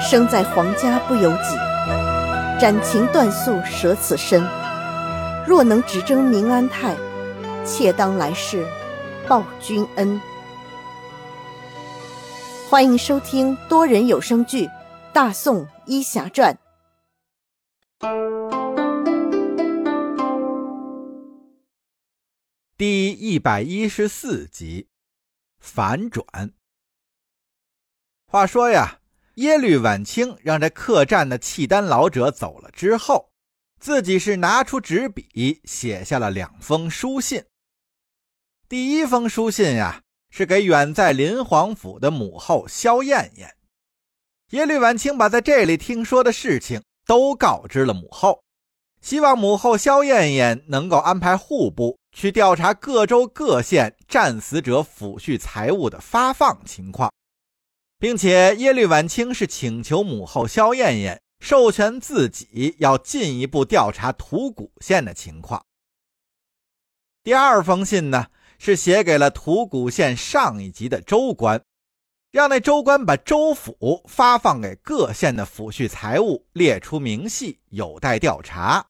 生在皇家不由己，斩情断宿舍此身。若能只争明安泰，妾当来世报君恩。欢迎收听多人有声剧《大宋医侠传》第一百一十四集，反转。话说呀，耶律晚清让这客栈的契丹老者走了之后，自己是拿出纸笔写下了两封书信。第一封书信呀。是给远在林皇府的母后萧燕燕。耶律晚清把在这里听说的事情都告知了母后，希望母后萧燕燕能够安排户部去调查各州各县战死者抚恤财物的发放情况，并且耶律婉清是请求母后萧燕燕授权自己要进一步调查吐谷县的情况。第二封信呢？是写给了吐谷县上一级的州官，让那州官把州府发放给各县的抚恤财物列出明细，有待调查。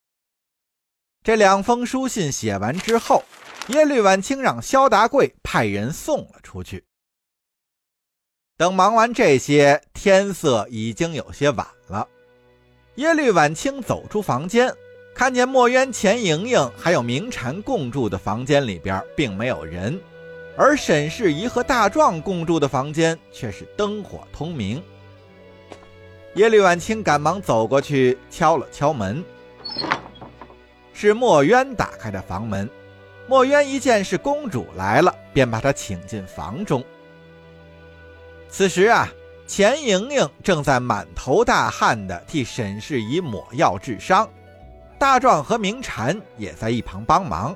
这两封书信写完之后，耶律婉清让萧达贵派人送了出去。等忙完这些，天色已经有些晚了。耶律婉清走出房间。看见墨渊、钱莹莹还有明禅共住的房间里边并没有人，而沈世宜和大壮共住的房间却是灯火通明。耶律婉清赶忙走过去敲了敲门，是墨渊打开的房门。墨渊一见是公主来了，便把她请进房中。此时啊，钱莹莹正在满头大汗的替沈世宜抹药治伤。大壮和明禅也在一旁帮忙。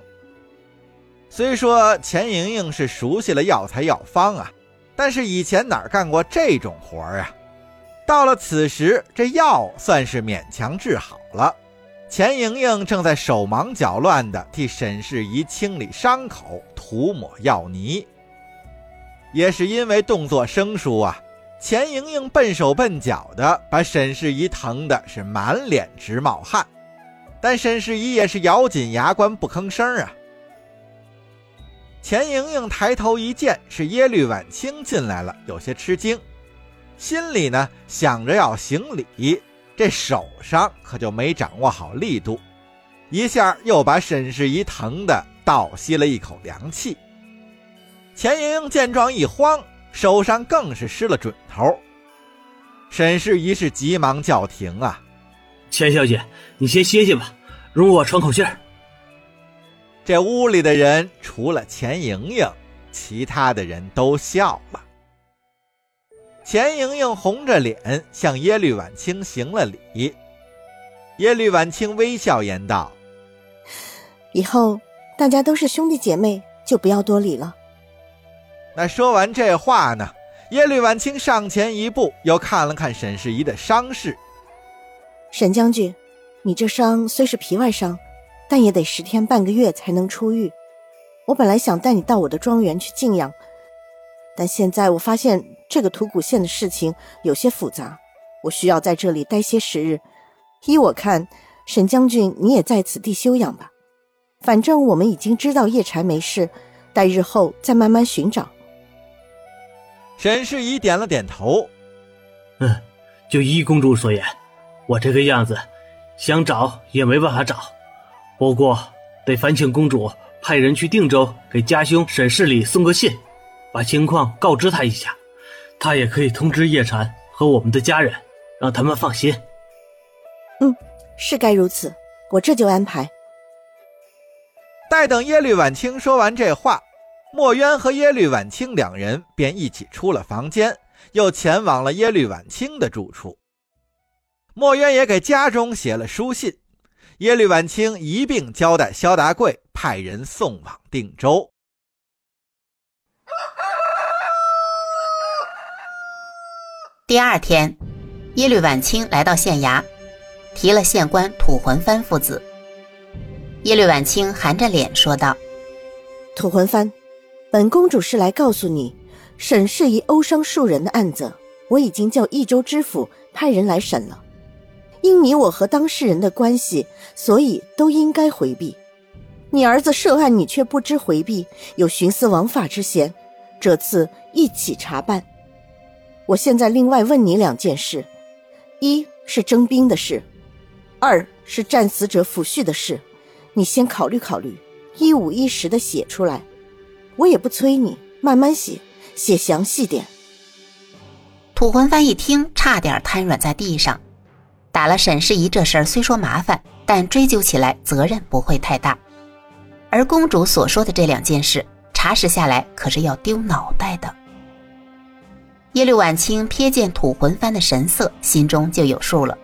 虽说钱莹莹是熟悉了药材药方啊，但是以前哪干过这种活儿啊？到了此时，这药算是勉强治好了。钱莹莹正在手忙脚乱地替沈世宜清理伤口、涂抹药泥。也是因为动作生疏啊，钱莹莹笨手笨脚的，把沈世宜疼的是满脸直冒汗。但沈世宜也是咬紧牙关不吭声啊。钱莹莹抬头一见是耶律婉清进来了，有些吃惊，心里呢想着要行礼，这手上可就没掌握好力度，一下又把沈世宜疼的倒吸了一口凉气。钱莹莹见状一慌，手上更是失了准头。沈氏一是急忙叫停啊。钱小姐，你先歇歇吧，容我喘口气儿。这屋里的人除了钱莹莹，其他的人都笑了。钱莹莹红着脸向耶律婉清行了礼。耶律婉清微笑言道：“以后大家都是兄弟姐妹，就不要多礼了。”那说完这话呢，耶律婉清上前一步，又看了看沈世宜的伤势。沈将军，你这伤虽是皮外伤，但也得十天半个月才能出愈。我本来想带你到我的庄园去静养，但现在我发现这个吐谷县的事情有些复杂，我需要在这里待些时日。依我看，沈将军你也在此地休养吧。反正我们已经知道叶禅没事，待日后再慢慢寻找。沈世宜点了点头，嗯，就依公主所言。我这个样子，想找也没办法找，不过得烦请公主派人去定州给家兄沈世礼送个信，把情况告知他一下，他也可以通知叶禅和我们的家人，让他们放心。嗯，是该如此，我这就安排。待等耶律婉清说完这话，墨渊和耶律晚清两人便一起出了房间，又前往了耶律晚清的住处。墨渊也给家中写了书信，耶律晚清一并交代萧达贵派人送往定州。第二天，耶律晚清来到县衙，提了县官吐魂幡父子。耶律晚清含着脸说道：“吐魂幡，本公主是来告诉你，沈氏疑殴伤数人的案子，我已经叫益州知府派人来审了。因你我和当事人的关系，所以都应该回避。你儿子涉案，你却不知回避，有徇私枉法之嫌。这次一起查办。我现在另外问你两件事：一是征兵的事，二是战死者抚恤的事。你先考虑考虑，一五一十的写出来。我也不催你，慢慢写，写详细点。土魂幡一听，差点瘫软在地上。打了沈世宜这事儿虽说麻烦，但追究起来责任不会太大。而公主所说的这两件事，查实下来可是要丢脑袋的。耶律婉清瞥见土魂幡的神色，心中就有数了。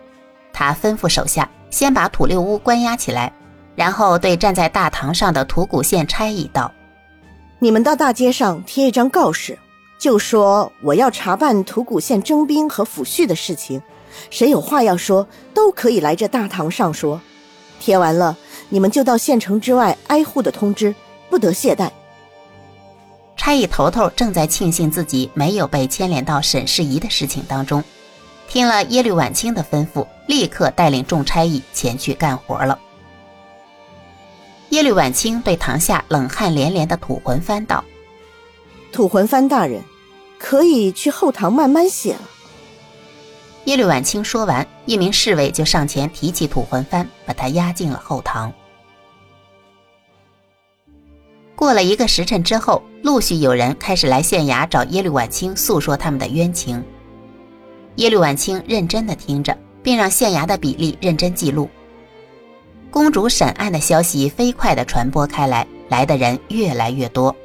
他吩咐手下先把土六屋关押起来，然后对站在大堂上的土谷县差役道：“你们到大街上贴一张告示，就说我要查办土谷县征兵和抚恤的事情。”谁有话要说，都可以来这大堂上说。贴完了，你们就到县城之外挨户的通知，不得懈怠。差役头头正在庆幸自己没有被牵连到沈世宜的事情当中，听了耶律婉清的吩咐，立刻带领众差役前去干活了。耶律婉清对堂下冷汗连连的土魂幡道：“土魂幡大人，可以去后堂慢慢写了。”耶律婉清说完，一名侍卫就上前提起土魂幡，把他押进了后堂。过了一个时辰之后，陆续有人开始来县衙找耶律婉清诉说他们的冤情。耶律婉清认真的听着，并让县衙的比例认真记录。公主审案的消息飞快的传播开来，来的人越来越多。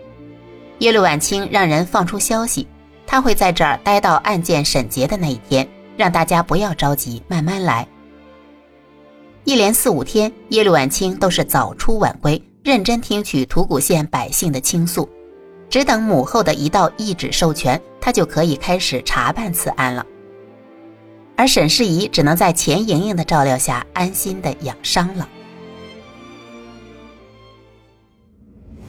耶律婉清让人放出消息，他会在这儿待到案件审结的那一天。让大家不要着急，慢慢来。一连四五天，耶律婉清都是早出晚归，认真听取吐谷县百姓的倾诉，只等母后的一道懿旨授权，他就可以开始查办此案了。而沈世宜只能在钱莹莹的照料下安心的养伤了。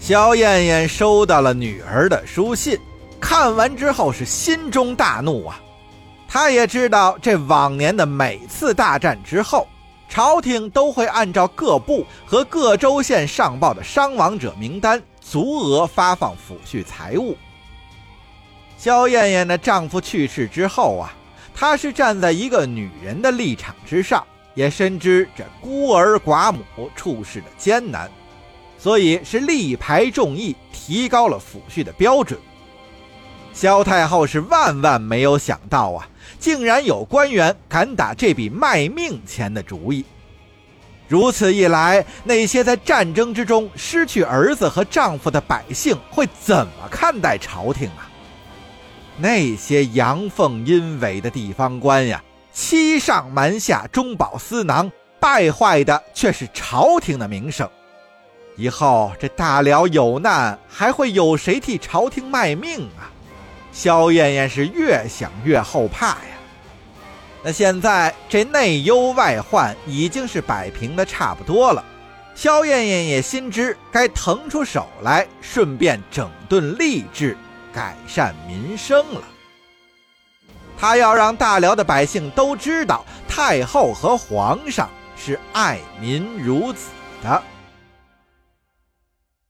萧燕燕收到了女儿的书信，看完之后是心中大怒啊！她也知道，这往年的每次大战之后，朝廷都会按照各部和各州县上报的伤亡者名单，足额发放抚恤财物。萧燕燕的丈夫去世之后啊，她是站在一个女人的立场之上，也深知这孤儿寡母处事的艰难，所以是力排众议，提高了抚恤的标准。萧太后是万万没有想到啊！竟然有官员敢打这笔卖命钱的主意。如此一来，那些在战争之中失去儿子和丈夫的百姓会怎么看待朝廷啊？那些阳奉阴违的地方官呀，欺上瞒下，中饱私囊，败坏的却是朝廷的名声。以后这大辽有难，还会有谁替朝廷卖命啊？萧燕燕是越想越后怕呀。那现在这内忧外患已经是摆平的差不多了，萧燕燕也心知该腾出手来，顺便整顿吏治，改善民生了。她要让大辽的百姓都知道，太后和皇上是爱民如子的。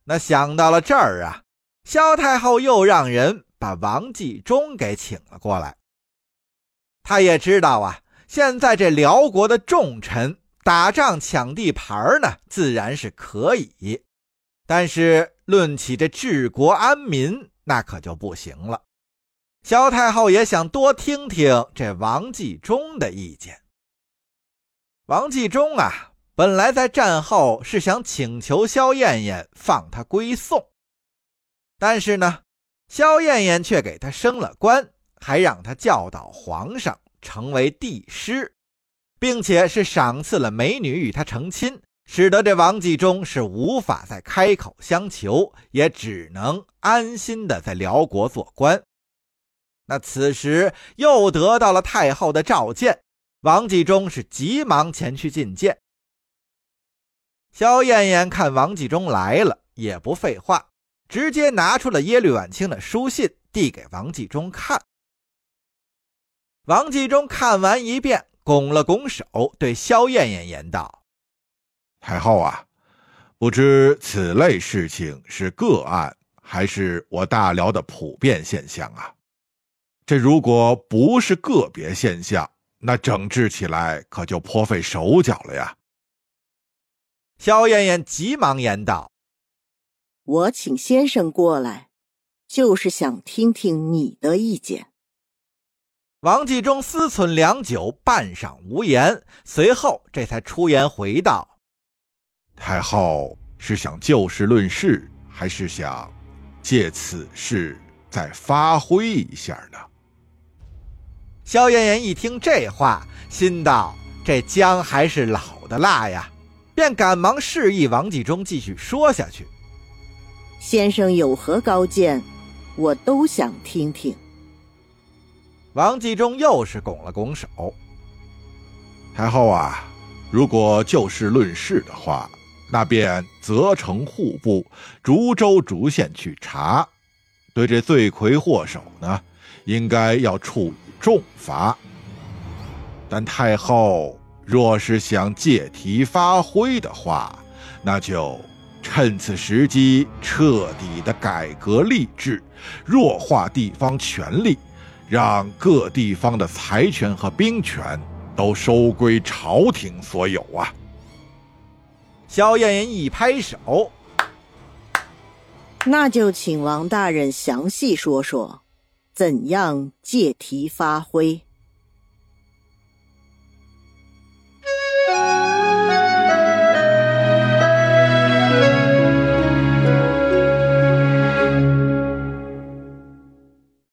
那想到了这儿啊，萧太后又让人。把王继忠给请了过来。他也知道啊，现在这辽国的重臣打仗抢地盘呢，自然是可以，但是论起这治国安民，那可就不行了。萧太后也想多听听这王继忠的意见。王继忠啊，本来在战后是想请求萧燕燕放他归宋，但是呢。萧燕燕却给他升了官，还让他教导皇上，成为帝师，并且是赏赐了美女与他成亲，使得这王继忠是无法再开口相求，也只能安心的在辽国做官。那此时又得到了太后的召见，王继忠是急忙前去觐见。萧燕燕看王继忠来了，也不废话。直接拿出了耶律婉清的书信，递给王继忠看。王继忠看完一遍，拱了拱手，对萧燕燕言道：“太后啊，不知此类事情是个案，还是我大辽的普遍现象啊？这如果不是个别现象，那整治起来可就颇费手脚了呀。”萧燕燕急忙言道：“我请先生过来，就是想听听你的意见。”王继忠思忖良久，半晌无言，随后这才出言回道：“太后是想就事论事，还是想借此事再发挥一下呢？”萧燕燕一听这话，心道：“这姜还是老的辣呀！”便赶忙示意王继忠继续说下去：“先生有何高见，我都想听听。”王继忠又是拱了拱手：“太后啊，如果就事论事的话，那便责成户部逐州逐县去查，对这罪魁祸首呢，应该要处以重罚。但太后若是想借题发挥的话，那就趁此时机彻底的改革吏治，弱化地方权力。”让各地方的财权和兵权都收归朝廷所有啊！萧燕燕一拍手，那就请王大人详细说说，怎样借题发挥。